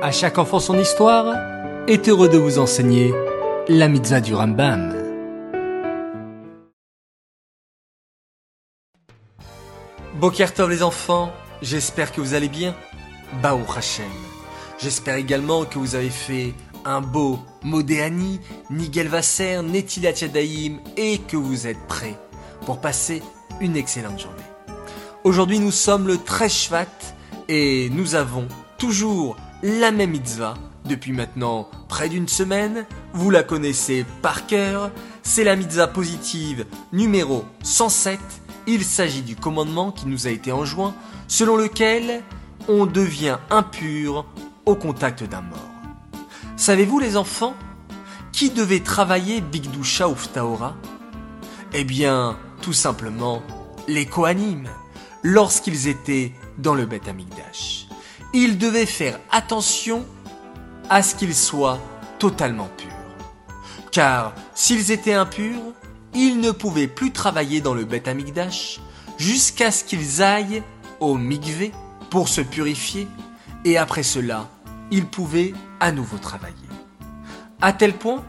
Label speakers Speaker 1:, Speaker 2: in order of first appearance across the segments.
Speaker 1: À chaque enfant son histoire est heureux de vous enseigner la mitzvah du Rambam. Bokertov les enfants, j'espère que vous allez bien. Baou Hashem. J'espère également que vous avez fait un beau Modéani, Nigel Vasser, Netilat Yadayim et que vous êtes prêts pour passer une excellente journée. Aujourd'hui nous sommes le 13 Shvat et nous avons toujours la même mitzvah depuis maintenant près d'une semaine. Vous la connaissez par cœur. C'est la mitzvah positive numéro 107. Il s'agit du commandement qui nous a été enjoint selon lequel on devient impur au contact d'un mort. Savez-vous les enfants qui devait travailler Bigdusha ou Ftaora? Eh bien, tout simplement, les Kohanim, lorsqu'ils étaient dans le Beth Amikdash. Ils devaient faire attention à ce qu'ils soient totalement purs. Car s'ils étaient impurs, ils ne pouvaient plus travailler dans le Beth Amikdash jusqu'à ce qu'ils aillent au Mikvé pour se purifier et après cela, ils pouvaient à nouveau travailler. À tel point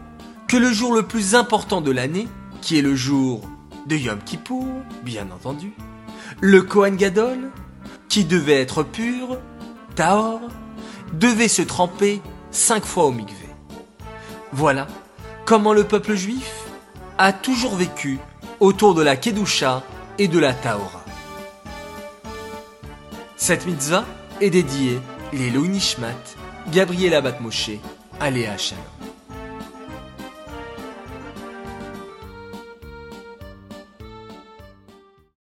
Speaker 1: que le jour le plus important de l'année, qui est le jour de Yom Kippour, bien entendu, le Kohen Gadol, qui devait être pur, Tahor, devait se tremper cinq fois au mikvé. Voilà comment le peuple juif a toujours vécu autour de la Kedusha et de la Tahora. Cette mitzvah est dédiée les Nishmat, Gabriel Abat Moshe, Aléa Shalom.